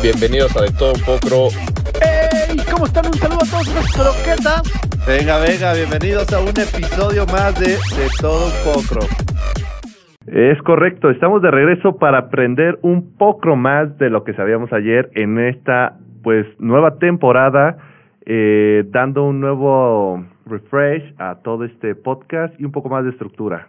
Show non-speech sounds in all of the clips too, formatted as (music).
Bienvenidos a De Todo Un Poco. ¡Hey! ¿Cómo están? Un saludo a todos los croquetas. Venga, venga, bienvenidos a un episodio más de De Todo Un Poco. Es correcto, estamos de regreso para aprender un poco más de lo que sabíamos ayer en esta pues nueva temporada, eh, dando un nuevo refresh a todo este podcast y un poco más de estructura.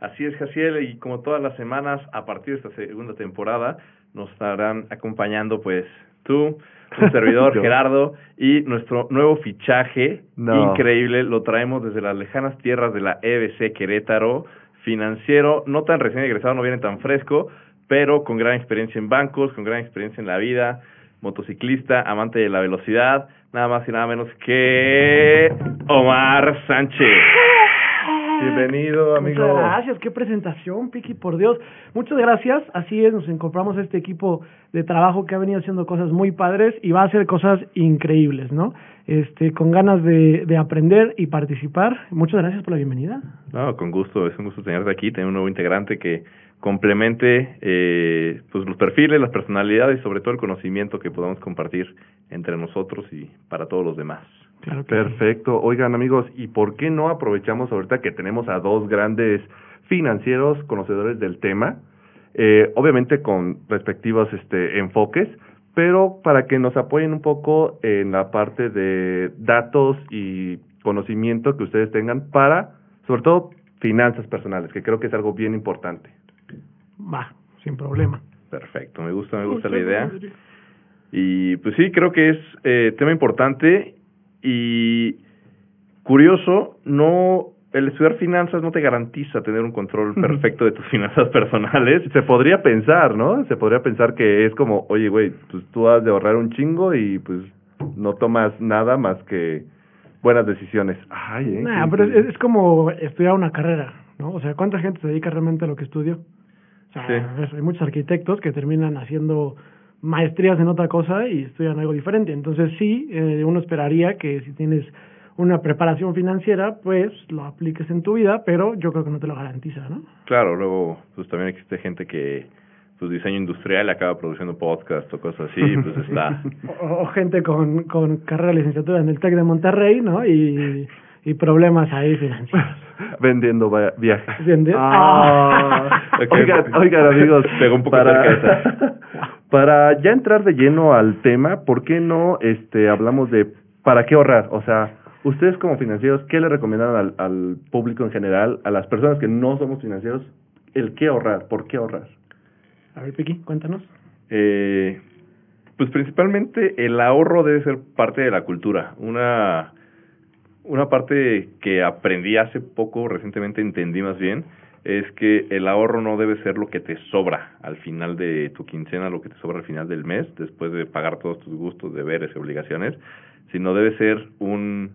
Así es, Jaciel, y como todas las semanas, a partir de esta segunda temporada, nos estarán acompañando, pues, tú, tu (laughs) servidor Gerardo, y nuestro nuevo fichaje, increíble, lo traemos desde las lejanas tierras de la EBC Querétaro, financiero, no tan recién egresado, no viene tan fresco, pero con gran experiencia en bancos, con gran experiencia en la vida, motociclista, amante de la velocidad, nada más y nada menos que Omar Sánchez. Bienvenido, amigo. Muchas gracias, qué presentación, Piki, por Dios. Muchas gracias. Así es, nos incorporamos a este equipo de trabajo que ha venido haciendo cosas muy padres y va a hacer cosas increíbles, ¿no? Este, con ganas de, de aprender y participar. Muchas gracias por la bienvenida. No, con gusto, es un gusto tenerte aquí, tener un nuevo integrante que complemente eh, pues los perfiles, las personalidades y sobre todo el conocimiento que podamos compartir entre nosotros y para todos los demás. Claro Perfecto. Oigan amigos, ¿y por qué no aprovechamos ahorita que tenemos a dos grandes financieros conocedores del tema? Eh, obviamente con respectivos este, enfoques, pero para que nos apoyen un poco en la parte de datos y conocimiento que ustedes tengan para, sobre todo, finanzas personales, que creo que es algo bien importante. Va, sin problema. Perfecto, me gusta, me gusta la idea. Y pues sí, creo que es eh, tema importante y curioso, no el estudiar finanzas no te garantiza tener un control perfecto de tus (laughs) finanzas personales. Se podría pensar, ¿no? Se podría pensar que es como, oye, güey, pues tú has de ahorrar un chingo y pues no tomas nada más que buenas decisiones. Ay, eh. Nah, pero es, es, como estudiar una carrera, ¿no? O sea, ¿cuánta gente se dedica realmente a lo que estudio? O sea, hay muchos arquitectos que terminan haciendo maestrías en otra cosa y estudian algo diferente. Entonces sí, eh, uno esperaría que si tienes una preparación financiera, pues lo apliques en tu vida, pero yo creo que no te lo garantiza, ¿no? Claro, luego pues también existe gente que pues diseño industrial acaba produciendo podcast o cosas así, pues está... (laughs) o, gente con, con carrera de licenciatura en el TEC de Monterrey, ¿no? Y, y problemas ahí financieros. (laughs) Vendiendo viajes. Vendiendo. Ah. (laughs) oigan, oigan, amigos, Pegó un poco para, para ya entrar de lleno al tema, ¿por qué no este hablamos de para qué ahorrar? O sea, ustedes como financieros, ¿qué le recomiendan al, al público en general, a las personas que no somos financieros, el qué ahorrar? ¿Por qué ahorrar? A ver, Piqui, cuéntanos. Eh, pues principalmente el ahorro debe ser parte de la cultura. Una, una parte que aprendí hace poco, recientemente entendí más bien, es que el ahorro no debe ser lo que te sobra al final de tu quincena, lo que te sobra al final del mes, después de pagar todos tus gustos, deberes y obligaciones, sino debe ser un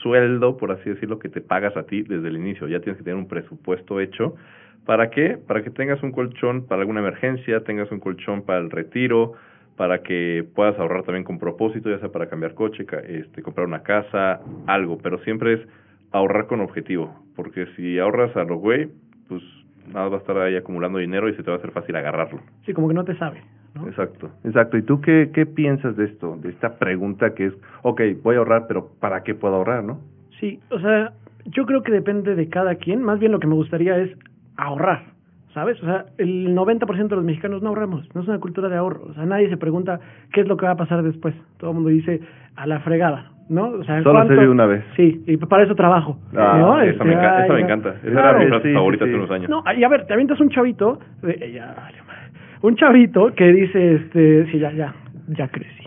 sueldo, por así decirlo, que te pagas a ti desde el inicio. Ya tienes que tener un presupuesto hecho. ¿Para qué? Para que tengas un colchón para alguna emergencia, tengas un colchón para el retiro, para que puedas ahorrar también con propósito, ya sea para cambiar coche, este, comprar una casa, algo, pero siempre es ahorrar con objetivo, porque si ahorras a lo güey, pues nada va a estar ahí acumulando dinero y se te va a hacer fácil agarrarlo. Sí, como que no te sabe. ¿no? Exacto. Exacto. ¿Y tú qué, qué piensas de esto, de esta pregunta que es, ok, voy a ahorrar, pero ¿para qué puedo ahorrar, no? Sí, o sea, yo creo que depende de cada quien. Más bien lo que me gustaría es ahorrar, ¿sabes? O sea, el 90% de los mexicanos no ahorramos, no es una cultura de ahorro. O sea, nadie se pregunta qué es lo que va a pasar después. Todo el mundo dice a la fregada, ¿no? O sea, Solo se vive una vez. Sí, y para eso trabajo. Ah, ¿no? esa, Este, me, encanta, ay, esa me no. encanta. Esa Claro, era mi frase sí, favorita sí, hace unos años. No, y a ver, te avientas un chavito, eh, ya, un chavito que dice, este, sí, ya, ya, ya crecí. (laughs)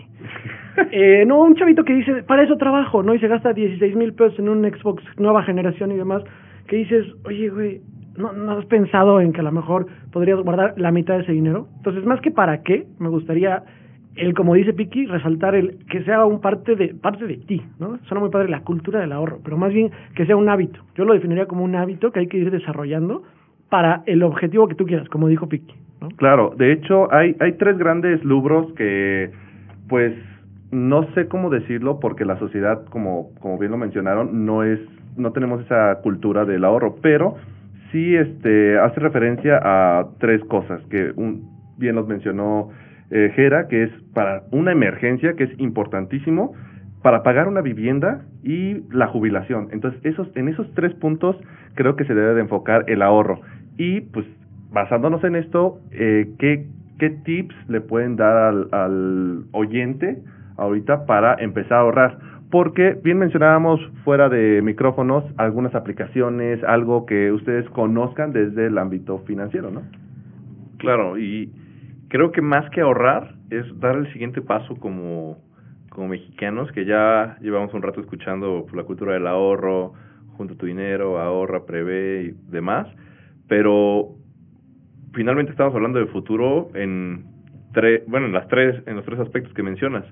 Eh, no, un chavito que dice, para eso trabajo, ¿no? Y se gasta 16 mil pesos en un Xbox nueva generación y demás, que dices, oye, güey, ¿no, ¿no has pensado en que a lo mejor podrías guardar la mitad de ese dinero? Entonces, más que para qué, me gustaría, el como dice Piki, resaltar el que sea un parte de, parte de ti, ¿no? Suena muy padre la cultura del ahorro, pero más bien que sea un hábito. Yo lo definiría como un hábito que hay que ir desarrollando para el objetivo que tú quieras, como dijo Piki. Claro, de hecho hay, hay tres grandes lubros que, pues, no sé cómo decirlo porque la sociedad, como, como bien lo mencionaron, no es, no tenemos esa cultura del ahorro, pero sí este hace referencia a tres cosas que un, bien los mencionó eh, Jera, que es para una emergencia, que es importantísimo, para pagar una vivienda y la jubilación. Entonces, esos, en esos tres puntos creo que se debe de enfocar el ahorro. Y pues, basándonos en esto, eh, ¿qué, ¿qué tips le pueden dar al, al oyente ahorita para empezar a ahorrar? Porque bien mencionábamos fuera de micrófonos algunas aplicaciones, algo que ustedes conozcan desde el ámbito financiero, ¿no? Claro, y creo que más que ahorrar es dar el siguiente paso como, como mexicanos, que ya llevamos un rato escuchando la cultura del ahorro, junta tu dinero, ahorra, prevé y demás, pero finalmente estamos hablando de futuro en tres, bueno, en las tres, en los tres aspectos que mencionas,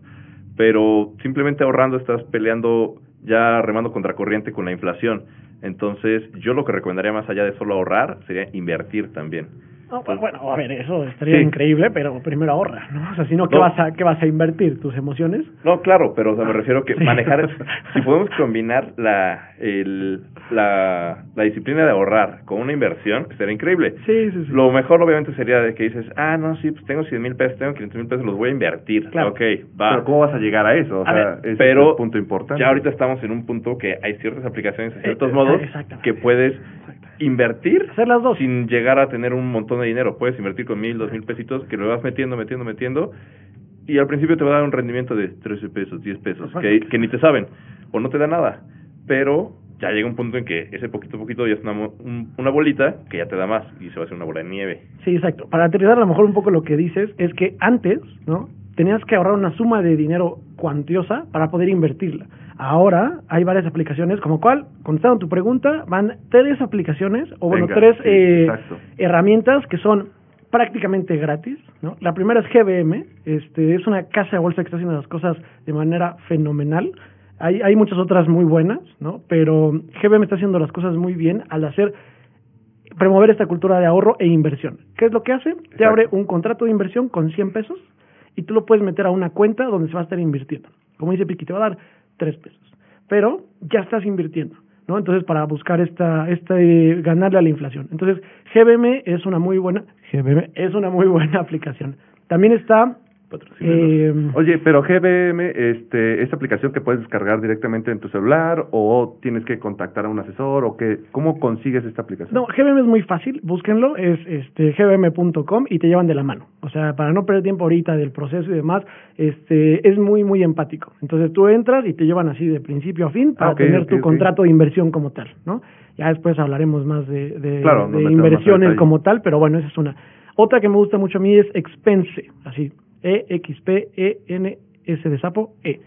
pero simplemente ahorrando estás peleando ya remando contracorriente con la inflación. Entonces, yo lo que recomendaría más allá de solo ahorrar sería invertir también. No, pues, bueno, a ver, eso estaría increíble, pero primero ahorra, ¿no? O sea, si no, ¿qué, Vas a, ¿qué vas a invertir? ¿Tus emociones? No, claro, pero o sea, me refiero que manejar, (laughs) si podemos combinar la, el, la, la disciplina de ahorrar con una inversión, sería increíble. Sí, sí, sí. Lo mejor obviamente sería de que dices, ah, no, sí, pues tengo 100 mil pesos, tengo 500 mil pesos, los voy a invertir. Claro. Ok, va. Pero ¿cómo vas a llegar a eso? O A sea, ver, ese pero es el punto importante. Ya ahorita estamos en un punto que hay ciertas aplicaciones, a ciertos Eh, modos, exactamente. que puedes invertir Hacer las dos. sin llegar a tener un montón de dinero. Puedes invertir con mil, dos mil pesitos, que lo vas metiendo, metiendo, metiendo, y al principio te va a dar un rendimiento de 13 pesos, 10 pesos, que, ni te saben, o no te da nada. Pero ya llega un punto en que ese poquito a poquito ya es una, un- una bolita que ya te da más, y se va a hacer una bola de nieve. Sí, exacto. Para aterrizar a lo mejor un poco lo que dices es que antes, ¿no? Tenías que ahorrar una suma de dinero cuantiosa para poder invertirla. Ahora hay varias aplicaciones, como cual, contestando tu pregunta, van tres aplicaciones, o bueno, Venga, tres sí, eh, herramientas que son prácticamente gratis, ¿no? La primera es GBM, este, es una casa de bolsa que está haciendo las cosas de manera fenomenal. Hay, hay muchas otras muy buenas, ¿no? Pero GBM está haciendo las cosas muy bien al hacer promover esta cultura de ahorro e inversión. ¿Qué es lo que hace? Te Exacto. abre un contrato de inversión con 100 pesos y tú lo puedes meter a una cuenta donde se va a estar invirtiendo. Como dice Piqui, te va a dar 3 pesos. Pero ya estás invirtiendo, ¿no? Entonces, para buscar esta, este, ganarle a la inflación. Entonces, GBM es una muy buena, GBM es una muy buena (laughs) aplicación. También está, eh, Oye, pero GBM, este, ¿es aplicación que puedes descargar directamente en tu celular o tienes que contactar a un asesor o qué? ¿Cómo consigues esta aplicación? No, GBM es muy fácil, búsquenlo, es este gbm.com y te llevan de la mano. O sea, para no perder tiempo ahorita del proceso y demás, este es muy muy empático. Entonces tú entras y te llevan así de principio a fin para Ah, tener tu contrato de inversión como tal, ¿no? Ya después hablaremos más de, de, Claro, inversiones como tal, pero bueno, esa es una. Otra que me gusta mucho a mí es Expense, así, E X P E N S de sapo E.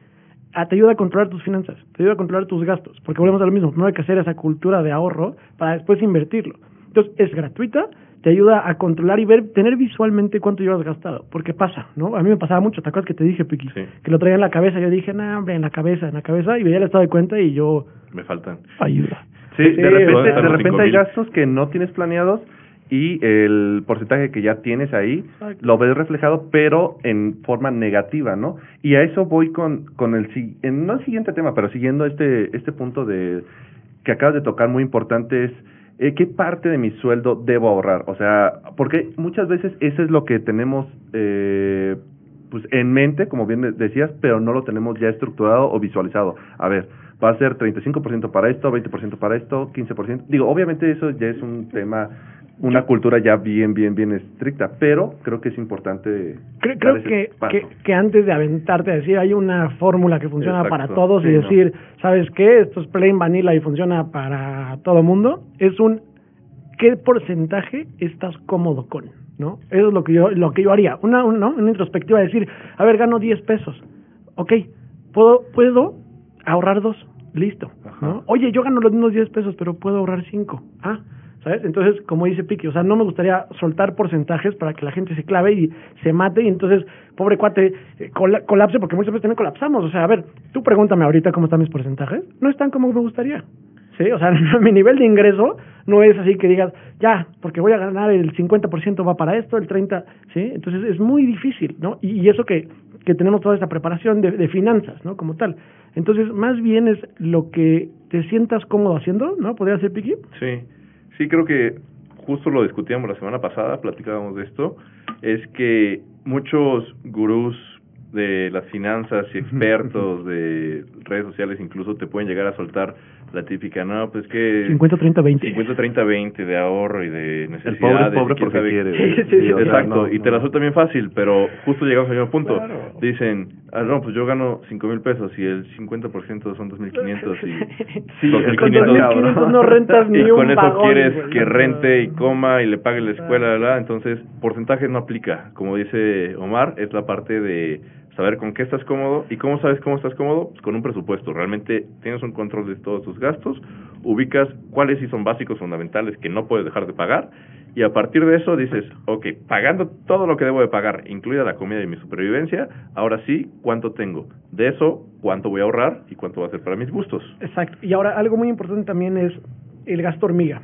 Ah, te ayuda a controlar tus finanzas, te ayuda a controlar tus gastos, porque volvemos a lo mismo, primero hay que hacer esa cultura de ahorro para después invertirlo. Entonces, es gratuita, te ayuda a controlar y ver, tener visualmente cuánto llevas gastado, porque pasa, ¿no? A mí me pasaba mucho, ¿te acuerdas que te dije, Piqui? Sí. Que lo traía en la cabeza, yo dije, no, hombre, en la cabeza, en la cabeza, y veía el estado de cuenta y yo, Me faltan. ayuda. Sí, Sí, de repente, de repente hay gastos que no tienes planeados y el porcentaje que ya tienes ahí lo ves reflejado, pero en forma negativa, ¿no? Y a eso voy con, con el, en, no el siguiente tema, pero siguiendo este, este punto de que acabas de tocar muy importante es eh, qué parte de mi sueldo debo ahorrar, o sea, porque muchas veces eso es lo que tenemos eh, pues en mente, como bien de- decías, pero no lo tenemos ya estructurado o visualizado. A ver, va a ser 35% para esto, 20% para esto, 15%. Digo, obviamente eso ya es un tema, una cultura ya bien, bien, bien estricta, pero creo que es importante. Creo, que, que, que antes de aventarte a decir hay una fórmula que funciona Exacto, para todos y decir, ¿sabes qué? Esto es plain vanilla y funciona para todo mundo. Es un ¿qué porcentaje estás cómodo con? ¿No? Eso es lo que yo, lo que yo haría. Una, un- ¿no? una introspectiva de decir, a ver, gano 10 pesos. Ok, puedo, puedo ahorrar dos. Listo. ¿no? Oye, yo gano los mismos 10 pesos, pero puedo ahorrar 5. Ah, ¿sabes? Entonces, como dice Piqui, o sea, no me gustaría soltar porcentajes para que la gente se clave y se mate y entonces, pobre cuate, eh, cola- colapse, porque muchas veces también colapsamos. O sea, a ver, tú pregúntame ahorita cómo están mis porcentajes. No están como me gustaría. Sí, o sea, (laughs) mi nivel de ingreso no es así que digas, ya, porque voy a ganar el 50% va para esto, el 30%, ¿sí? Entonces es muy difícil, ¿no? Y, y eso que, que tenemos toda esta preparación de, de finanzas, ¿no? Como tal. Entonces, más bien es lo que te sientas cómodo haciendo, ¿no? ¿Podría ser, Piqui? Sí, sí creo que justo lo discutíamos la semana pasada, platicábamos de esto, es que muchos gurús de las finanzas y (laughs) expertos de redes sociales incluso te pueden llegar a soltar la típica, no, pues que 50, 30, 20. 50, 30, 20 de ahorro y de El necesidades. pobre es y pobre quién porque sabe- quiere. Sí, sí, sí, Exacto, no, y te no. la suelta bien fácil, pero justo llegamos al mismo punto. Claro. Dicen, ah, no, pues yo gano cinco mil pesos y el 50% son 2.500 y (laughs) Sí, Con el Con 2.500 2.500 no rentas (laughs) ni y un con eso vagón, quieres güey. que rente y coma y le pague la escuela, ¿verdad? entonces porcentaje no aplica. Como dice Omar, es la parte de saber con qué estás cómodo y cómo sabes cómo estás cómodo, pues con un presupuesto. Realmente tienes un control de todos tus gastos, ubicas cuáles sí son básicos fundamentales que no puedes dejar de pagar y a partir de eso dices, ok, pagando todo lo que debo de pagar, incluida la comida y mi supervivencia, ahora sí, ¿cuánto tengo? De eso, ¿cuánto voy a ahorrar y cuánto va a ser para mis gustos? Exacto. Y ahora algo muy importante también es el gasto hormiga.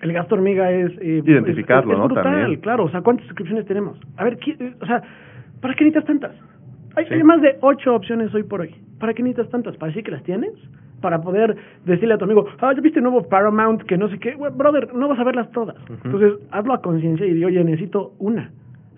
El gasto hormiga es... eh, Identificarlo, es- es ¿no? brutal, También. claro. O sea, ¿cuántas suscripciones tenemos? A ver, ¿qué- eh, o sea, ¿para qué necesitas tantas? Hay, Sí. hay más de ocho opciones hoy por hoy. ¿Para qué necesitas tantas? ¿Para decir que las tienes? Para poder decirle a tu amigo, ah, ¿ya viste el nuevo Paramount que no sé qué? Güey, brother, no vas a verlas todas. Entonces, hazlo a conciencia y di, oye, necesito una.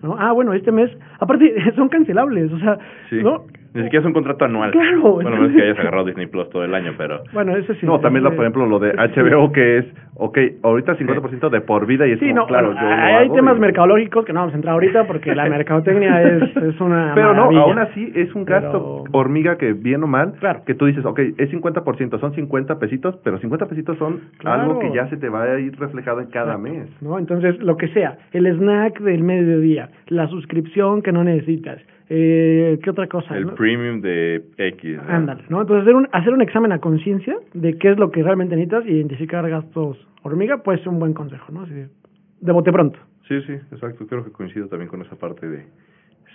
¿no? Ah, bueno, este mes, aparte, (laughs) son cancelables, o sea, Sí. ¿no? Ni siquiera es un contrato anual. Claro, Bueno, no es que hayas agarrado Disney Plus todo el año, pero... Bueno, eso sí. No, también, lo, ese- por ejemplo, lo de. HBO, que es, ok, ahorita 50% de por vida y es Sí, como, no, claro, yo lo hay hago temas y- mercadológicos que no vamos a entrar ahorita porque la (laughs) mercadotecnia es, es una Pero no, maravilla. aún así es un gasto Pero- hormiga que bien o mal, Claro. que tú dices, ok, es 50%, son 50 pesitos, pero 50 pesitos son Claro. algo que ya se te va a ir reflejado en cada Exacto, mes. ¿no? Entonces, lo que sea, el snack del mediodía, la suscripción que no necesitas, eh, ¿qué otra cosa? El no? premium de X. ¿no? Ándale, ¿no? Entonces, hacer un, hacer un examen a conciencia de qué es lo que realmente necesitas y identificar gastos hormiga, pues es un buen consejo, ¿no? Así de, de bote pronto. Sí, sí, exacto. Creo que coincido también con esa parte de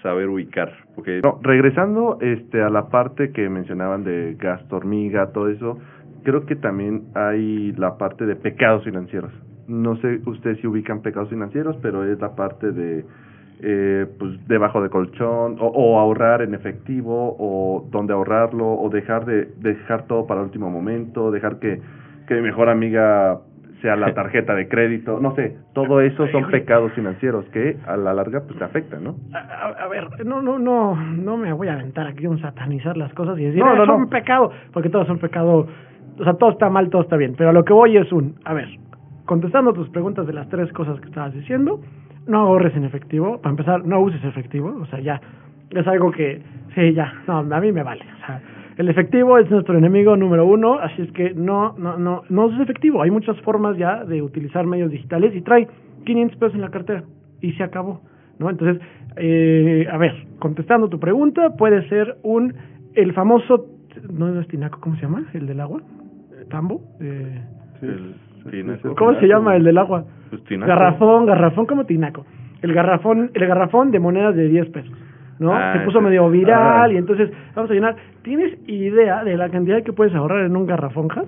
saber ubicar. Porque No, regresando este, a la parte que mencionaban de gasto hormiga, todo eso, creo que también hay la parte de pecados financieros. No sé ustedes si ubican pecados financieros, pero es la parte de eh, pues debajo de colchón o, o ahorrar en efectivo o dónde ahorrarlo o dejar de dejar todo para el último momento, dejar que, que mi mejor amiga sea la (laughs) tarjeta de crédito, no sé, todo eso son pecados financieros que a la larga pues te afectan, ¿no? A, a- a ver, no, no, no, no me voy a aventar aquí a satanizar las cosas y decir, No, "Ah, no, son no. pecado, porque todos son pecado, o sea, todo está mal, todo está bien, pero a lo que voy es un, a ver, contestando tus preguntas de las tres cosas que estabas diciendo, no ahorres en efectivo, para empezar, no uses efectivo, o sea, ya, es algo que, sí, ya, no, a mí me vale, o sea, el efectivo es nuestro enemigo número uno, así es que no, no, no, no uses efectivo, hay muchas formas ya de utilizar medios digitales y trae 500 pesos en la cartera y se acabó, ¿no? Entonces, eh, a ver, contestando tu pregunta, puede ser un, el famoso, no es tinaco, ¿cómo se llama? ¿El del agua? ¿Tambo? Eh, el tinaco. ¿Cómo se llama el del agua? Pues tinaco. Garrafón, garrafón como tinaco. El garrafón, el garrafón de monedas de 10 pesos. ¿No? Ah, Se puso medio viral Ah. y entonces vamos a llenar. ¿Tienes idea de la cantidad que puedes ahorrar en un garrafón, Has?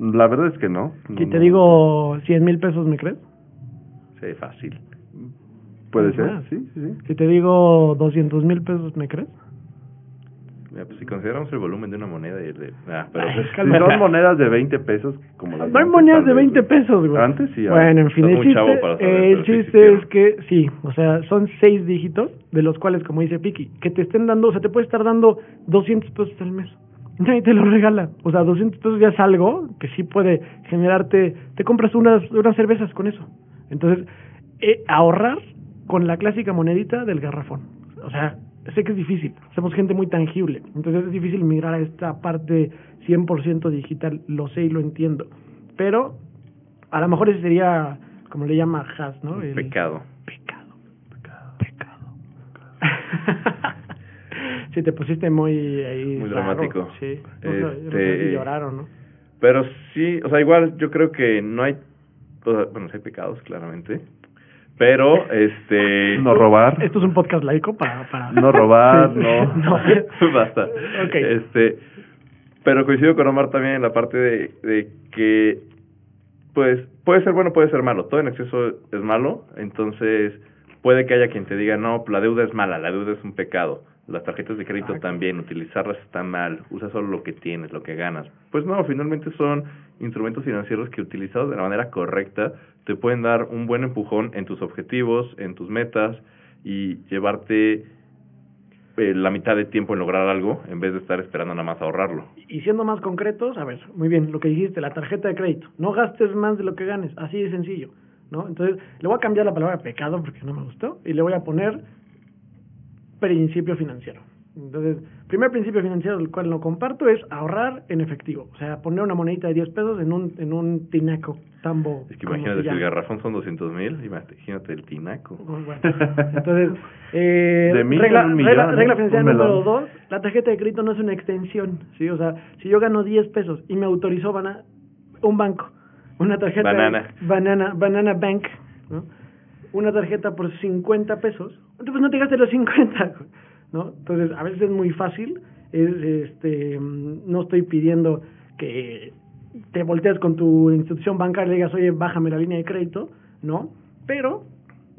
La verdad es que no. Si No, te no. digo 100 mil pesos, ¿me crees? Sí, fácil. Puede ser, sí, sí, sí. Si te digo 200 mil pesos, ¿me crees? Pues si consideramos el volumen de una moneda y el de... Ah, pero... Ay, (laughs) Si son monedas de 20 pesos, como las No hay monedas de vez, 20 pesos, güey. Antes sí. Bueno, en fin, el chiste, saber, el chiste es que sí, o sea, son seis dígitos, de los cuales, como dice Piki, que te estén dando, o sea, te puede estar dando 200 pesos al mes. Nadie te lo regala. O sea, 200 pesos ya es algo que sí puede generarte, te compras unas, unas cervezas con eso. Entonces, eh, ahorrar con la clásica monedita del garrafón. O sea, sé que es difícil, somos gente muy tangible, entonces es difícil migrar a esta parte 100% digital, lo sé y lo entiendo. Pero a lo mejor ese sería, como le llama Has, ¿no? El- pecado. Pecado. Pecado. (laughs) sí, te pusiste muy ahí Muy raro. dramático. Sí. No no sé Este- si llorar o no. Pero sí, o sea, igual yo creo que no hay... o sea, bueno, sí hay pecados, claramente. Pero, este... No robar. Esto es un podcast laico para... para... No robar, Sí. no. (laughs) no. (laughs) Basta. Ok. Este, pero coincido con Omar también en la parte de, de que, pues, puede ser bueno, puede ser malo. Todo en exceso es malo. Entonces, puede que haya quien te diga, no, la deuda es mala, la deuda es un pecado. Las tarjetas de crédito Exacto. también, utilizarlas está mal. Usa solo lo que tienes, lo que ganas. Pues no, finalmente son instrumentos financieros que utilizados de la manera correcta te pueden dar un buen empujón en tus objetivos, en tus metas y llevarte eh, la mitad de tiempo en lograr algo en vez de estar esperando nada más ahorrarlo. Y siendo más concretos, a ver, muy bien, lo que dijiste, la tarjeta de crédito. No gastes más de lo que ganes, así de sencillo, ¿no? Entonces, le voy a cambiar la palabra pecado porque no me gustó y le voy a poner principio financiero. Entonces, primer principio financiero del cual no comparto es ahorrar en efectivo. O sea, poner una monedita de 10 pesos en un, en un tinaco tambo. Es que imagínate, si el garrafón son 200 mil, imagínate el tinaco. Bueno, entonces, (laughs) eh, De mil regla, en un millón, regla, regla financiera Un número dos, la tarjeta de crédito no es una extensión, ¿sí? O sea, si yo gano 10 pesos y me autorizó bana- un banco, una tarjeta... Banana. Banana, Banana Bank, ¿no? Una tarjeta por 50 pesos, pues no te gastes los 50, ¿no? Entonces, a veces es muy fácil, es, este, no estoy pidiendo que te voltees con tu institución bancaria y digas, oye, bájame la línea de crédito, ¿no? Pero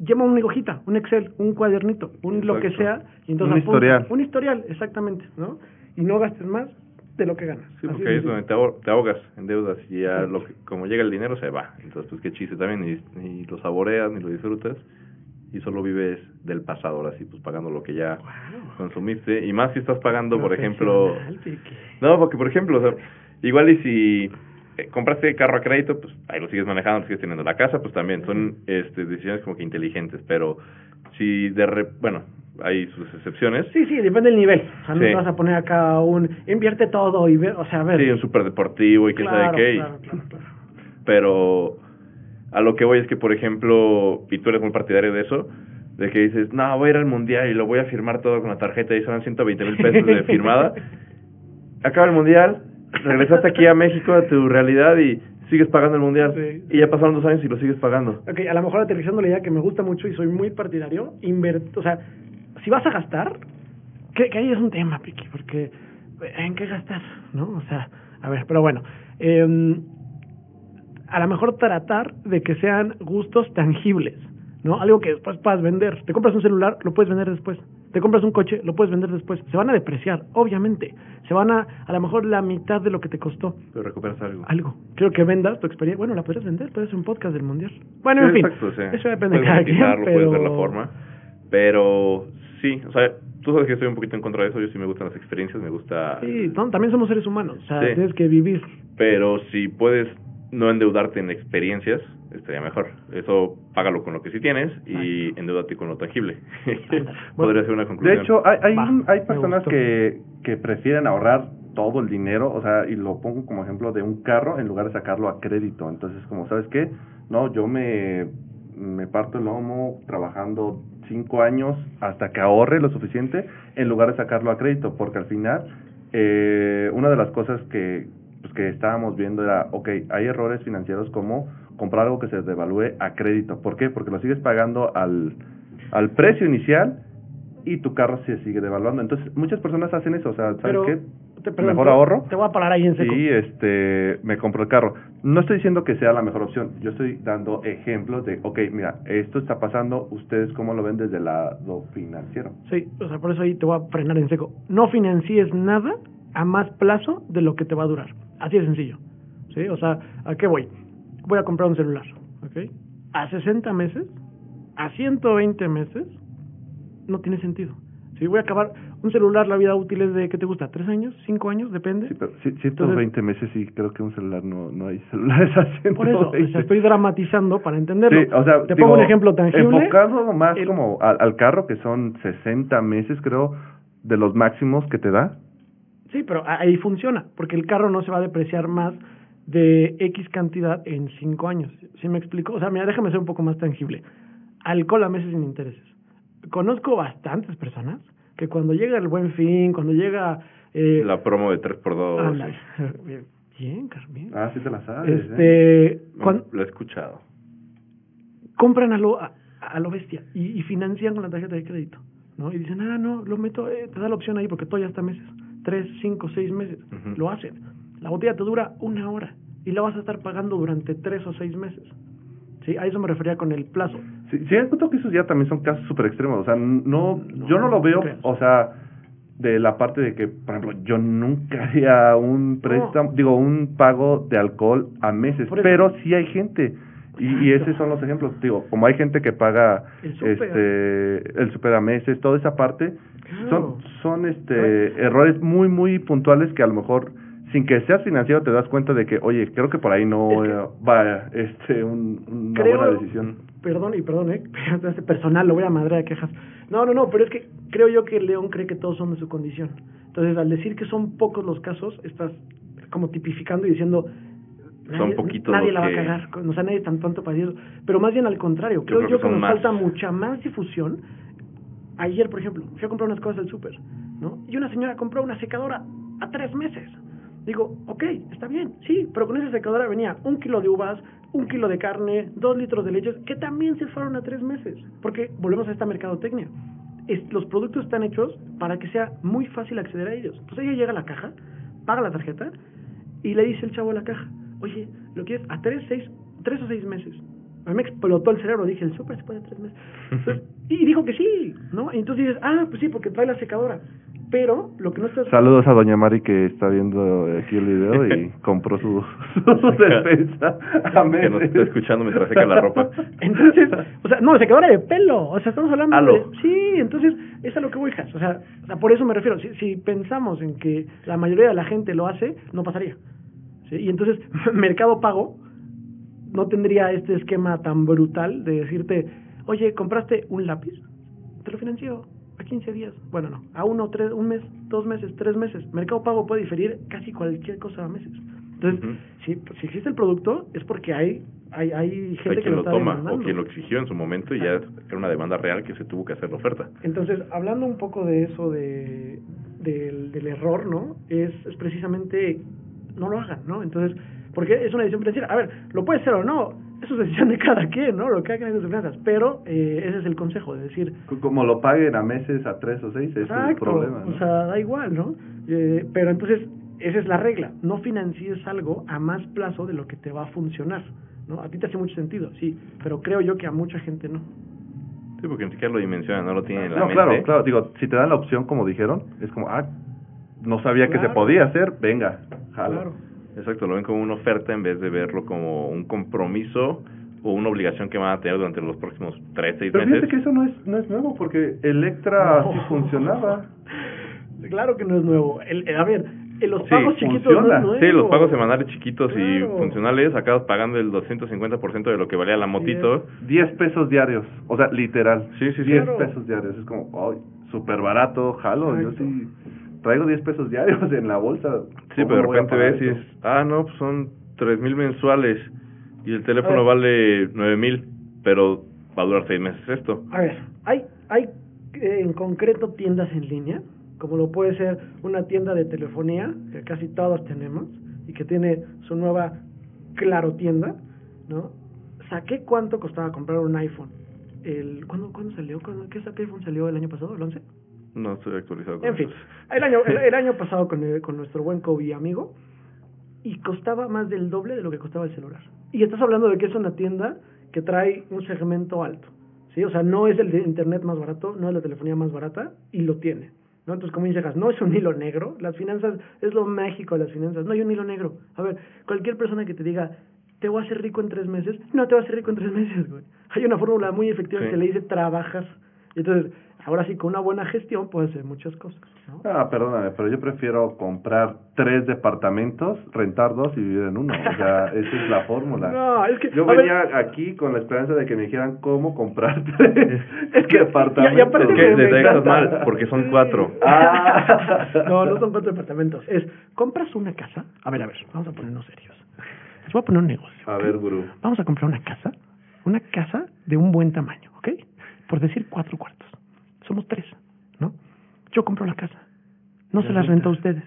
lleva una hojita, un Excel, un cuadernito, un lo que sea, y entonces Un apunta- historial. Un historial, exactamente, ¿no? Y no gastes más de lo que ganas. Sí, porque ahí es donde te, ahogas, en deudas y ya lo que, como llega el dinero se va. Entonces, pues qué chiste también, ni, ni lo saboreas, ni lo disfrutas y solo vives del pasado, ahora sí, pues pagando lo que ya Wow. consumiste. Y más si estás pagando, por ejemplo... No, porque por ejemplo, o sea, igual y si eh, compraste carro a crédito, pues ahí lo sigues manejando, lo sigues teniendo en la casa, pues también son este decisiones como que inteligentes, pero si de re, bueno, hay sus excepciones. Sí, sí, depende del nivel. O sea, no Sí. te vas a poner acá un invierte todo y ve, o sea, a ver. Sí, un super deportivo y quién claro, sabe qué, claro, claro. pero a lo que voy es que, por ejemplo, y tú eres muy partidario de eso, de que dices, no, voy a ir al mundial y lo voy a firmar todo con la tarjeta y son 120 mil pesos de firmada. (laughs) Acaba el mundial, regresaste aquí a México a tu realidad y sigues pagando el mundial. Sí. Y ya pasaron dos años y lo sigues pagando. Ok, a lo mejor aterrizando la idea que me gusta mucho y soy muy partidario, invert, o sea, si vas a gastar, que, que ahí es un tema, Piqui, porque ¿en qué gastar? ¿No? O sea, a ver, pero bueno, eh, a lo mejor tratar de que sean gustos tangibles, ¿no? Algo que después puedas vender. Te compras un celular, lo puedes vender después. Te compras un coche, lo puedes vender después. Se van a depreciar, obviamente. Se van a, a lo mejor la mitad de lo que te costó. Pero recuperas algo. Algo. Quiero que vendas tu experiencia. Bueno, la podrías vender, puedes hacer un podcast del mundial. Bueno, en fin. exacto, sí. Eso depende de Puedes cada quien. Pero... Puedes ver la forma. Pero sí, o sea, tú sabes que estoy un poquito en contra de eso. Yo sí me gustan las experiencias, me gusta. Sí, también somos seres humanos. O sea, Sí. tienes que vivir. Pero si puedes no endeudarte en experiencias, estaría mejor. Eso págalo con lo que sí tienes y endeudate con lo tangible. (laughs) Podría ser una conclusión. De hecho, hay, hay, Va, hay personas que, que prefieren ahorrar todo el dinero, o sea, y lo pongo como ejemplo de un carro en lugar de sacarlo a crédito. Entonces, como sabes qué, no, yo me, me parto el lomo trabajando cinco años hasta que ahorre lo suficiente en lugar de sacarlo a crédito, porque al final, eh, una de las cosas que, pues, que estábamos viendo era, ok, hay errores financieros como comprar algo que se devalúe a crédito. ¿Por qué? Porque lo sigues pagando al, al precio inicial y tu carro se sigue devaluando. Entonces, muchas personas hacen eso, o sea, ¿sabes Pero, qué? te- perdón, Mejor te- ahorro. Te voy a parar ahí en seco. Y este, me compro el carro. No estoy diciendo que sea la mejor opción. Yo estoy dando ejemplos de, ok, mira, esto está pasando. ¿Ustedes cómo lo ven desde el lado financiero? Sí, o sea, por eso ahí te voy a frenar en seco. No financies nada a más plazo de lo que te va a durar. Así de sencillo. ¿Sí? O sea, ¿a qué voy? Voy a comprar un celular, ¿ok? A 60 meses, a 120 meses, no tiene sentido. Si voy a acabar un celular, la vida útil es de, ¿qué te gusta? ¿Tres años? ¿Cinco años? Depende. Sí, pero ci- 120 meses sí, creo que un celular no, no hay celulares (laughs) a 120. Por eso, o sea, estoy dramatizando para entenderlo. Sí, o sea, te digo, pongo un ejemplo tangible. Enfocado más El- como al, al carro, que son 60 meses, creo, de los máximos que te da. Sí, pero ahí funciona, porque el carro no se va a depreciar más de X cantidad en cinco años. ¿Sí me explico? O sea, mira, déjame ser un poco más tangible. Alcohol a meses sin intereses. Conozco bastantes personas que cuando llega el buen fin, cuando llega... Eh, La promo de 3x2. ándale. (laughs) Bien, Carmen. Ah, sí te la sabes. ¿eh? Este, Lo he escuchado. compran a lo, a, a lo bestia y, y financian con la tarjeta de crédito, ¿no? Y dicen, ah, no, lo meto, eh, te da la opción ahí porque todo ya está meses, tres, cinco, seis meses, Ujú. lo hacen. La botella te dura una hora y la vas a estar pagando durante tres o seis meses. Sí, a eso me refería con el plazo. Sí, sí, encuentro que esos ya también son casos súper extremos. O sea, no, No, yo no lo veo, o sea, de la parte de que, por ejemplo, yo nunca (laughs) haría un préstamo, digo, un pago de alcohol a meses. Pero sí hay gente Y, y esos son los ejemplos. Digo, como hay gente que paga El súper. este el super a meses, toda esa parte, Claro. son son este errores muy muy puntuales que a lo mejor sin que seas financiero te das cuenta de que, oye, creo que por ahí no Es que- va este un, una Creo- buena decisión. Perdón, y perdón, ¿eh? (laughs) Personal, lo voy a madre de quejas. No, no, no, pero es que creo yo que León cree que todos son de su condición. Entonces, al decir que son pocos los casos, estás como tipificando y diciendo... Son nadie- poquitos Nadie los la va que- a cagar, o sea, nadie tan tanto para eso. Pero más bien al contrario, Yo creo creo yo que que, son nos más. falta mucha más difusión. Ayer, por ejemplo, fui a comprar unas cosas al súper, ¿no? Y una señora compró una secadora a tres meses. Digo, ok, está bien, sí, pero con esa secadora venía un kilo de uvas, un kilo de carne, dos litros de leche, que también se fueron a tres meses. Porque volvemos a esta mercadotecnia. Es, los productos están hechos para que sea muy fácil acceder a ellos. Entonces ella llega a la caja, paga la tarjeta y le dice el chavo a la caja, oye, ¿lo quieres a tres, seis, tres o seis meses? A mí me explotó el cerebro, dije, el súper se puede a tres meses. Entonces, (laughs) y dijo que sí, ¿no? Y entonces dices, ah, pues sí, porque trae la secadora. Pero lo que no estás... Saludos a doña Mari que está viendo aquí el video y (laughs) compró su, (laughs) su defensa a que nos está escuchando mientras seca la ropa. Entonces, o sea, no, secadora de pelo. O sea, estamos hablando de... Sí, entonces, es a lo que voy, sea, o sea, por eso me refiero. Si, si pensamos en que la mayoría de la gente lo hace, no pasaría. ¿Sí? Y entonces, (laughs) Mercado Pago no tendría este esquema tan brutal de decirte, oye, ¿compraste un lápiz? Te lo financio a 15 días. Bueno, no, a uno, tres, un mes, dos meses, tres meses. Mercado Pago puede diferir casi cualquier cosa a meses. Entonces, Ujú. si, si existe el producto, es porque hay, hay, hay gente Hay que quien lo, lo está toma demandando. o quien lo exigió en su momento y ya era una demanda real que se tuvo que hacer la oferta. Entonces, hablando un poco de eso, de, del, del error, ¿no? Es, es precisamente, no lo hagan, ¿no? Entonces, porque es una decisión financiera. A ver, lo puede ser o no, eso es decisión de cada quien, ¿no? Lo que hagan en sus finanzas. Pero eh, ese es el consejo, de decir, Como lo paguen a meses, a tres o seis, ese es el problema. ¿no? o sea, da igual, ¿no? Eh, pero entonces, esa es la regla, no financies algo a más plazo de lo que te va a funcionar, ¿no? A ti te hace mucho sentido, sí, pero creo yo que a mucha gente no. Sí, porque ni siquiera lo dimensionan, no lo tienen en la no, mente. claro, claro. Digo, si te dan la opción, como dijeron, es como, ah, no sabía que se podía hacer, venga, jalo. Claro. Exacto, lo ven como una oferta en vez de verlo como un compromiso o una obligación que van a tener durante los próximos tres, seis Pero meses. fíjate que eso no es, no es nuevo, porque Electra sí funcionaba. Claro que no es nuevo. El, el- a ver, los Sí, pagos chiquitos funciona. no es nuevo. Sí, los pagos semanales chiquitos Claro. y funcionales, acabas pagando el 250% de lo que valía la motito. 10 pesos diarios, o sea, literal. Sí, sí, sí. 10 Claro. pesos diarios, es como, ay, súper barato, jalo, yo Exacto. sí traigo 10 pesos diarios (laughs) en la bolsa. Sí, ¿cómo pero de repente ves y es, ah, no, pues son tres mil mensuales y el teléfono vale nueve mil, pero va a durar seis meses esto. A ver, hay, hay eh, en concreto tiendas en línea, como lo puede ser una tienda de telefonía, que casi todos tenemos, y que tiene su nueva Claro tienda, ¿no? Saqué cuánto costaba comprar un iPhone. El, ¿cuándo, ¿Cuándo salió? ¿Cuándo, ¿Qué qué iPhone salió el año pasado? ¿El 11? No estoy actualizado. con En fin, el año, el, el (laughs) año pasado con, el- con nuestro buen Kobe amigo, y costaba más del doble de lo que costaba el celular. Y estás hablando de que es una tienda que trae un segmento alto, ¿sí? O sea, no es el de internet más barato, no es la telefonía más barata, y lo tiene, ¿no? Entonces, como dices, no es un hilo negro, las finanzas, es lo mágico de las finanzas, no hay un hilo negro. A ver, cualquier persona que te diga, te voy a hacer rico en tres meses, no te vas a hacer rico en tres meses, güey. Hay una fórmula muy efectiva Sí. que le dice trabajas. Y entonces, ahora sí, con una buena gestión puedes hacer muchas cosas, ¿no? Ah, perdóname, pero yo prefiero comprar tres departamentos, rentar dos y vivir en uno. O sea, (laughs) esa es la fórmula. No, es que. Yo ver, venía aquí con la esperanza de que me dijeran cómo comprar (laughs) tres Es que- departamentos. y- y aparte Que me- me desde ahí estás encanta. mal, porque son cuatro. Ah. (laughs) no, no son cuatro departamentos. Es, compras una casa. A ver, a ver, vamos a ponernos serios. Les voy a poner un negocio. A ver, gurú. Vamos a comprar una casa. Una casa de un buen tamaño. Por decir cuatro cuartos. Somos tres, ¿no? Yo compro la casa. No se las rento a ustedes,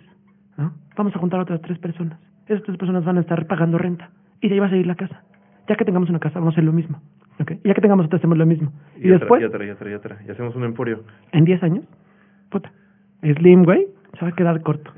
¿no? Vamos a juntar a otras tres personas. Esas tres personas van a estar pagando renta. Y de ahí va a seguir la casa. Ya que tengamos una casa, vamos a hacer lo mismo. ¿ok? Y ya que tengamos otra, hacemos lo mismo. Y, Y, otra, después, y otra, y otra, y otra. Y hacemos un emporio. en 10 años, puta, Slim, güey, se va a quedar corto.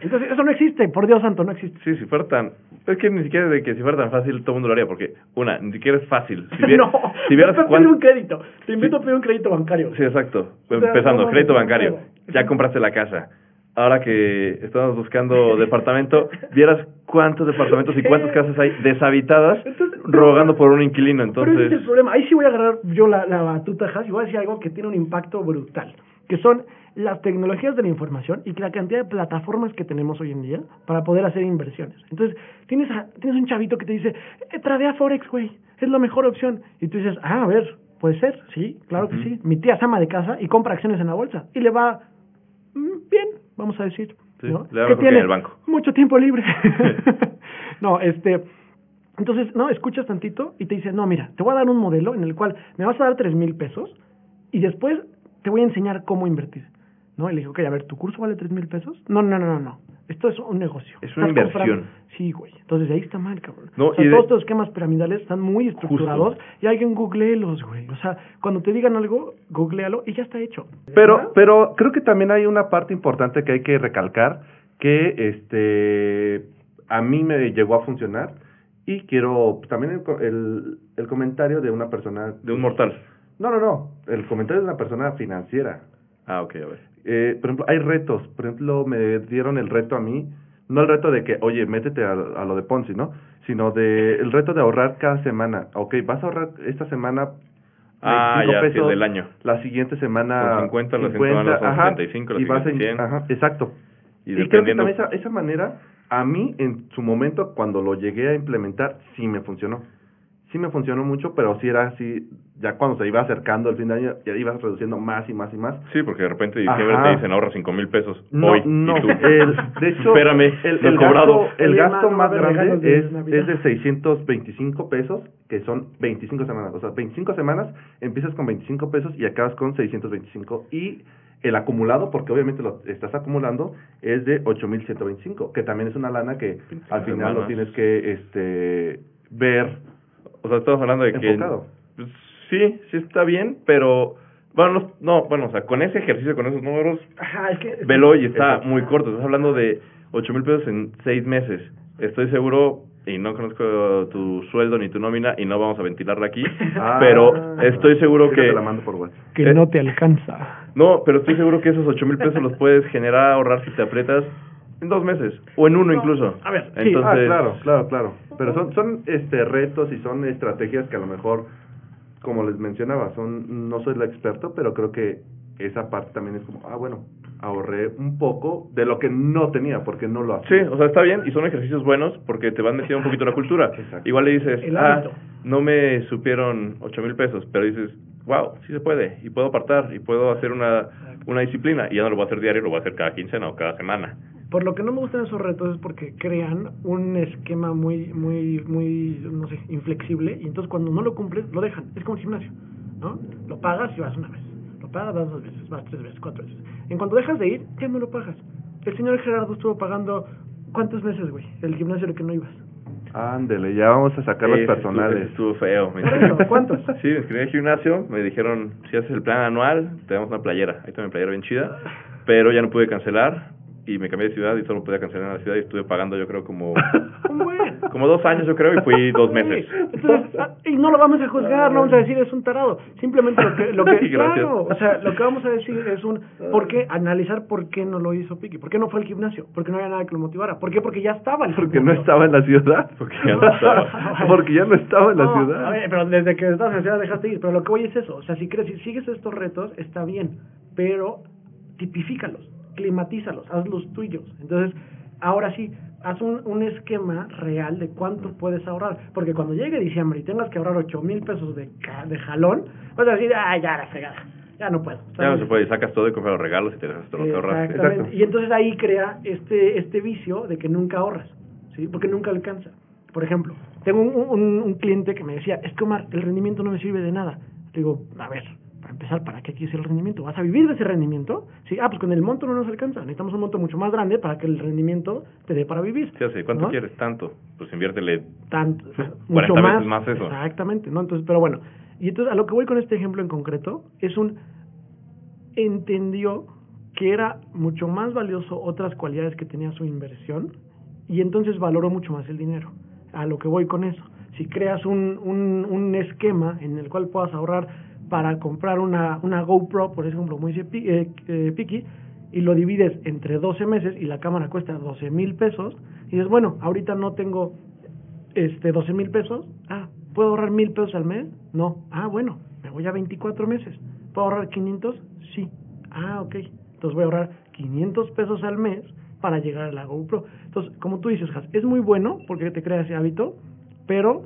Entonces, eso no existe, por Dios santo, no existe. Sí, si fuera tan... Es que ni siquiera de que si fuera tan fácil todo el mundo lo haría, porque, una, ni siquiera es fácil. Si, (laughs) vier- no, si vieras te pedir cuán- un crédito. Te invito a pedir un crédito bancario. Sí, exacto. O sea, Empezando, no, crédito no, bancario. no. Ya compraste la casa. Ahora que estamos buscando (laughs) departamento, vieras cuántos departamentos y cuántas casas hay deshabitadas. Entonces- rogando por un inquilino, Pero ese es el entonces... problema. Ahí sí voy a agarrar yo la, la batuta, Has, y voy a decir algo que tiene un impacto brutal, que son las tecnologías de la información y que la cantidad de plataformas que tenemos hoy en día para poder hacer inversiones. Entonces, tienes, a- tienes un chavito que te dice, eh, tradea Forex, güey, es la mejor opción. Y tú dices, ah, a ver, puede ser, sí, claro que sí. Mi tía es ama de casa y compra acciones en la bolsa y le va mm, bien, vamos a decir. Sí, ¿no? le va Que en el banco. Mucho tiempo libre. (laughs) (laughs) no, este... Entonces, no, escuchas tantito y te dice, no, mira, te voy a dar un modelo en el cual me vas a dar tres mil pesos y después te voy a enseñar cómo invertir. ¿No? Y le dije, ok, a ver, ¿tu curso vale tres mil pesos? No, no, no, no, no. Esto es un negocio. Es una Estás inversión. Sí, güey. Entonces ahí está mal, cabrón. No, o sea, y de- todos estos esquemas piramidales están muy estructurados y alguien googleelos, güey. O sea, cuando te digan algo, googlealo y ya está hecho. Pero, pero creo que también hay una parte importante que hay que recalcar que este a mí me llegó a funcionar y quiero también el, co- el, el comentario de una persona De un mortal. no no no el comentario de una persona financiera Ah, ok, a ver. Eh, por ejemplo hay retos por ejemplo me dieron el reto a mí no el reto de que oye métete a, a lo de Ponzi no sino de el reto de ahorrar cada semana ok vas a ahorrar esta semana Ah, 25 ya, sí, pesos, del año. la siguiente semana Con 50, la siguiente semana son ajá, 75, la y vas a, siguiente 100. ajá, exacto Y, y, creo que también esa, esa manera, a mí en su momento, cuando lo llegué a implementar, sí me funcionó. Sí me funcionó mucho, pero sí era así, ya cuando se iba acercando el fin de año, ya ibas reduciendo más y más y más. Sí, porque de repente en diciembre Ajá. te dicen ahorra cinco mil pesos No, hoy. no, y tú, el- de (laughs) hecho, espérame, el, el cobrado. gasto, el gasto más grande de es, es de 625 pesos, que son 25 semanas. O sea, 25 semanas, empiezas con 25 pesos y acabas con 625. Y el acumulado, porque obviamente lo estás acumulando, es de 8125, que también es una lana que al final lo tienes que este ver O sea, estamos hablando de que... enfocado. pues, sí, sí está bien, pero... Bueno, no, no, bueno, o sea, con ese ejercicio, con esos números, Ajá, es que... velo y está muy corto. Estás hablando de ocho mil pesos en seis meses. Estoy seguro, y no conozco tu sueldo ni tu nómina, y no vamos a ventilarla aquí, (laughs) Ah, pero estoy seguro que... te la mando por WhatsApp. Que Eh, no te alcanza. No, pero estoy seguro que esos ocho mil pesos los puedes generar, ahorrar si te aprietas en dos meses, o en uno No, incluso. a ver, sí. Entonces, Ah, claro, claro, claro. Pero son, son este retos y son estrategias que a lo mejor, como les mencionaba, son no soy el experto, pero creo que esa parte también es como, ah, bueno, ahorré un poco de lo que no tenía, porque no lo Sí, hacía. o sea, está bien y son ejercicios buenos porque te van metiendo un poquito la cultura. (laughs) Exacto. Igual le dices, El ah, no me supieron ocho mil pesos, pero dices, wow, sí se puede, y puedo apartar, y puedo hacer una, una disciplina, y ya no lo voy a hacer diario, lo voy a hacer cada quincena o cada semana. Por lo que no me gustan esos retos es porque crean un esquema muy, muy, muy, no sé, inflexible y entonces cuando no lo cumples lo dejan. Es como un gimnasio, ¿no? Lo pagas y vas una vez. Lo pagas, vas dos veces, vas tres veces, cuatro veces. En cuanto dejas de ir, ya no lo pagas. El señor Gerardo estuvo pagando, ¿cuántos meses, güey? El gimnasio al que no ibas. Ándele, ya vamos a sacar los personales. Estuvo, feo. me ¿cuántos? (laughs) Sí, me inscribí al gimnasio, me dijeron, si haces el plan anual, te damos una playera. Ahí está mi playera bien chida, pero ya no pude cancelar y me cambié de ciudad y solo podía cancelar en la ciudad y estuve pagando yo creo como (laughs) como dos años yo creo y fui dos meses. Entonces, ah, y no lo vamos a juzgar, no vamos a decir es un tarado. Simplemente lo que, lo que (laughs) claro, o sea, lo que vamos a decir es un por qué analizar por qué no lo hizo Piki, por qué no fue al gimnasio, porque no había nada que lo motivara, por qué porque ya estaba el Porque no estaba en la ciudad. Porque ya no (laughs) estaba. Porque ya no estaba en la No, ciudad. a ver, pero desde que estabas en la ciudad dejaste ir, pero lo que voy es eso, o sea, si crees, si sigues estos retos está bien, pero tipifícalos, climatízalos, hazlos tuyos. Entonces, ahora sí, haz un, un esquema real de cuánto puedes ahorrar, porque cuando llegue diciembre y tengas que ahorrar ocho mil pesos de, de jalón, vas a decir, ah, ya la fregada, ya no puedo. Ya no se puede, sacas todo y compras los regalos y te dejas todo lo que ahorraste. Exactamente. Exacto. Y entonces ahí crea este este vicio de que nunca ahorras, ¿sí? Porque nunca alcanza. Por ejemplo, tengo un, un, un cliente que me decía, es que Omar, el rendimiento no me sirve de nada. Le digo, a ver, para empezar, ¿para qué quieres el rendimiento? ¿Vas a vivir de ese rendimiento? Sí, ah, pues con el monto no nos alcanza. Necesitamos un monto mucho más grande para que el rendimiento te dé para vivir. Sí, así, ¿cuánto ¿no? quieres? Tanto. Pues inviértele. tanto, (laughs) Pues, mucho 40 más, veces más eso. Exactamente, ¿no? Entonces, pero bueno, y entonces a lo que voy con este ejemplo en concreto es un entendió que era mucho más valioso otras cualidades que tenía su inversión y entonces valoró mucho más el dinero. A lo que voy con eso. Si creas un, un, un esquema en el cual puedas ahorrar para comprar una, una GoPro, por ejemplo, Pi- eh, eh, Piki, y lo divides entre 12 meses y la cámara cuesta 12 mil pesos, y dices, bueno, ahorita no tengo este, 12 mil pesos. Ah, ¿puedo ahorrar mil pesos al mes? No. Ah, bueno, me voy a 24 meses. ¿Puedo ahorrar 500? Sí. Ah, ok. Entonces voy a ahorrar 500 pesos al mes para llegar a la GoPro. Entonces, como tú dices, Has, es muy bueno porque te crea ese hábito, pero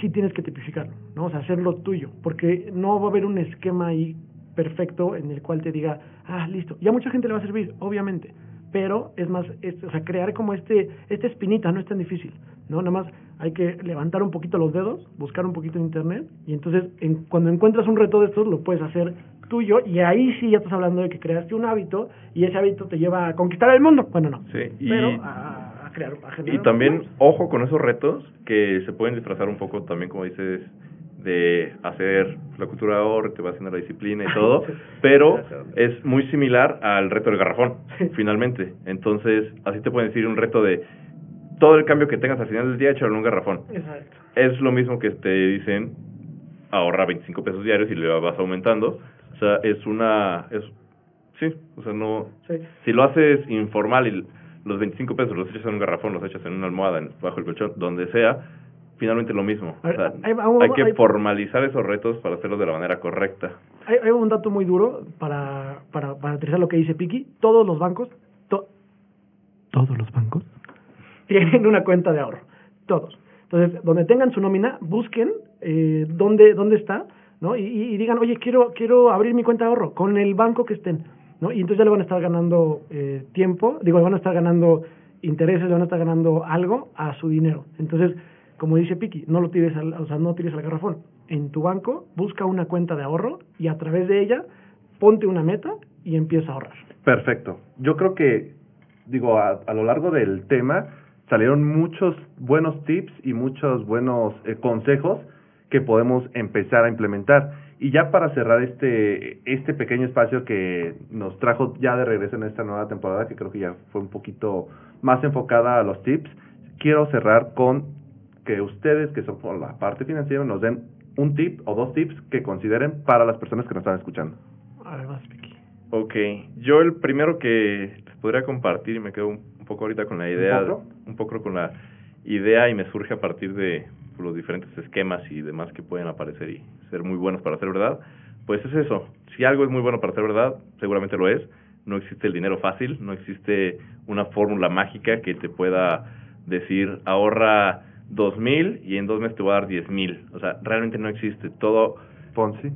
sí tienes que tipificarlo, ¿no? O sea, hacerlo tuyo, porque no va a haber un esquema ahí perfecto en el cual te diga, ah, listo. Ya mucha gente le va a servir, obviamente, pero es más, es, o sea, crear como este, esta espinita no es tan difícil, ¿no? Nada más hay que levantar un poquito los dedos, buscar un poquito en internet, y entonces en, cuando encuentras un reto de estos, lo puedes hacer tuyo, y ahí sí ya estás hablando de que creaste un hábito, y ese hábito te lleva a conquistar el mundo. Bueno, no. Sí, y- Pero a, a crear, a generar Y también, ojo con esos retos que se pueden disfrazar un poco también, como dices, de hacer la cultura de ahorro, te va haciendo la disciplina y todo, pero es muy similar al reto del garrafón, finalmente. Entonces, así te pueden decir un reto de todo el cambio que tengas al final del día, échalo en un garrafón. Exacto. Es lo mismo que te dicen ahorra 25 pesos diarios y le vas aumentando. O sea, es una... es Sí, o sea, no... Sí. Si lo haces informal y los 25 pesos los echas en un garrafón, los echas en una almohada, en- bajo el colchón, donde sea, finalmente lo mismo. A O sea, hay que formalizar esos retos para hacerlos de la manera correcta. Hay, hay un dato muy duro para, para, para aterrizar lo que dice Piki. Todos los bancos, to- todos los bancos tienen una cuenta de ahorro. Todos. Entonces, donde tengan su nómina, busquen eh, dónde, dónde está, ¿no? Y, y- digan, oye, quiero, quiero abrir mi cuenta de ahorro con el banco que estén, ¿no? Y entonces ya le van a estar ganando eh, tiempo, digo, le van a estar ganando intereses, le van a estar ganando algo a su dinero. Entonces, como dice Piki, no lo tires al, o sea, no tires al garrafón. En tu banco, busca una cuenta de ahorro y a través de ella, ponte una meta y empieza a ahorrar. Perfecto. Yo creo que, digo, a, a lo largo del tema salieron muchos buenos tips y muchos buenos eh, consejos que podemos empezar a implementar. Y ya para cerrar este, este pequeño espacio que nos trajo ya de regreso en esta nueva temporada, que creo que ya fue un poquito más enfocada a los tips, quiero cerrar con que ustedes, que son por la parte financiera, nos den un tip o dos tips que consideren para las personas que nos están escuchando. A ver, vas, Piki. Ok, yo el primero que les podría compartir, y me quedo un, un poco ahorita con la idea, poco? un poco con la idea y me surge a partir de los diferentes esquemas y demás que pueden aparecer y ser muy buenos para ser verdad, pues es eso, si algo es muy bueno para ser verdad, seguramente lo es, no existe el dinero fácil, no existe una fórmula mágica que te pueda decir ahorra dos mil y en dos meses te voy a dar diez mil, o sea, realmente no existe, todo Ponzi.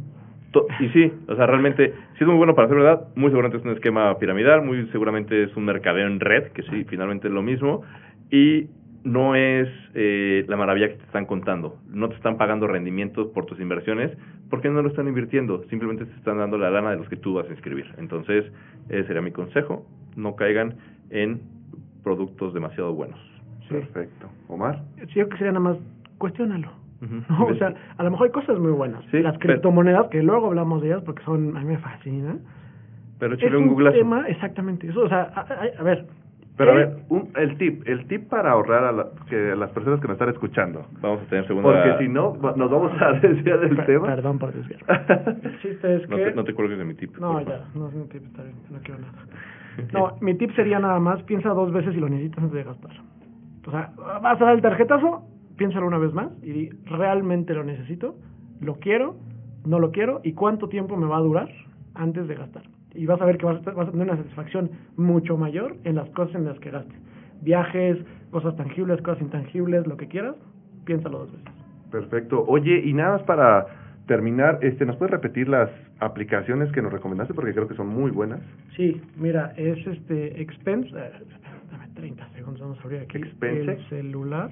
To- Y sí, o sea, realmente, si es muy bueno para ser verdad, muy seguramente es un esquema piramidal, muy seguramente es un mercadeo en red, que sí, finalmente es lo mismo, y no es eh, la maravilla que te están contando. No te están pagando rendimientos por tus inversiones, porque no lo están invirtiendo, simplemente te están dando la lana de los que tú vas a inscribir. Entonces, ese sería mi consejo, no caigan en productos demasiado buenos. Sí. Perfecto. Omar. Sí, yo sería nada más, cuestiónalo. O sea, a lo mejor hay cosas muy buenas. Sí, Las pero- criptomonedas, que luego hablamos de ellas porque son, a mí me fascinan. Pero Es échale un un googlazo. tema, exactamente, eso, o sea, a, a- a ver. Pero a ver, un, el tip, el tip para ahorrar a, la- que a las personas que nos están escuchando. Vamos a tener segunda... Porque si no, nos vamos a (laughs) desviar del per- tema. Perdón por desviar. (laughs) El chiste es No que... te, no te cuelgues de mi tip. No, ya, no es mi tip, está bien, no quiero nada. (laughs) No, mi tip sería nada más, piensa dos veces si lo necesitas antes de gastar. O sea, vas a dar el tarjetazo, piénsalo una vez más y di, ¿realmente lo necesito? ¿Lo quiero? ¿No lo quiero? ¿Y cuánto tiempo me va a durar antes de gastar? Y vas a ver que vas a, vas a tener una satisfacción mucho mayor en las cosas en las que gastes. Viajes, cosas tangibles, cosas intangibles, lo que quieras, piénsalo dos veces. Perfecto. Oye, y nada más para terminar, este, ¿nos puedes repetir las aplicaciones que nos recomendaste? Porque creo que son muy buenas. Sí, mira, es este Expense. eh, dame 30 segundos, vamos a abrir aquí Expense. el celular.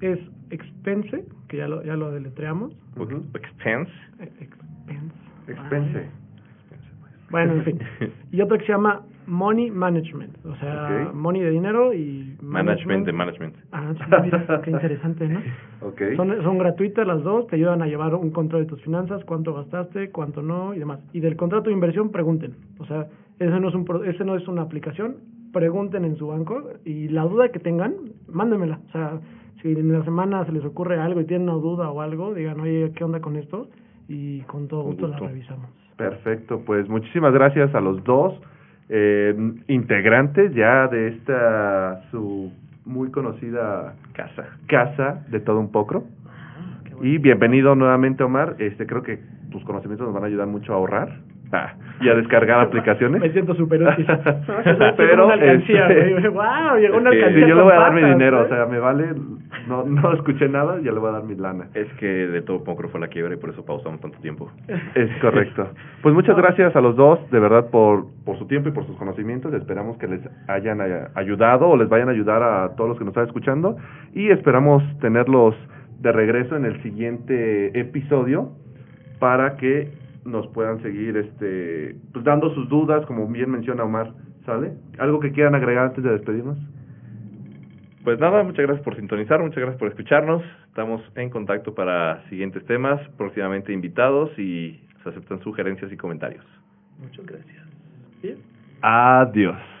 Es Expense, que ya lo, ya lo deletreamos. Expense. Expense. Expense. Bueno, en fin. (laughs) Y otro que se llama Money Management. O sea, money de dinero y Management de management. Ah, mira, qué interesante, ¿no? (laughs) Ok. Son, son gratuitas las dos, te ayudan a llevar un control de tus finanzas, cuánto gastaste, cuánto no y demás. Y del contrato de inversión, pregunten. O sea, ese no es, un, pro- ese no es una aplicación, pregunten en su banco y la duda que tengan, mándenmela. O sea, si en la semana se les ocurre algo y tienen una duda o algo, digan, oye, ¿qué onda con esto? Y con todo Con gusto, la revisamos. Perfecto, pues muchísimas gracias a los dos eh, integrantes ya de esta su muy conocida Casa. casa de todo un poco. Ah. Y bienvenido nuevamente, Omar. Este, creo que tus conocimientos nos van a ayudar mucho a ahorrar (laughs) ah, y a descargar aplicaciones. (laughs) Me siento súper útil. (laughs) Pero, una alcancía, este. Wow, llegó una alcancía Sí, yo le voy a dar mi dinero, ¿eh? o sea, me vale, no, no escuché nada, ya le voy a dar mi lana. Es que de todo poco fue la quiebra y por eso pausamos tanto tiempo. Es correcto. Pues muchas gracias a los dos, de verdad, por, por su tiempo y por sus conocimientos. Esperamos que les hayan eh, ayudado o les vayan a ayudar a todos los que nos están escuchando. Y esperamos tenerlos de regreso en el siguiente episodio para que nos puedan seguir este pues dando sus dudas, como bien menciona Omar. ¿Sale? ¿Algo que quieran agregar antes de despedirnos? Pues nada, muchas gracias por sintonizar, muchas gracias por escucharnos. Estamos en contacto para siguientes temas, próximamente invitados y se aceptan sugerencias y comentarios. Muchas gracias. Bien. Adiós.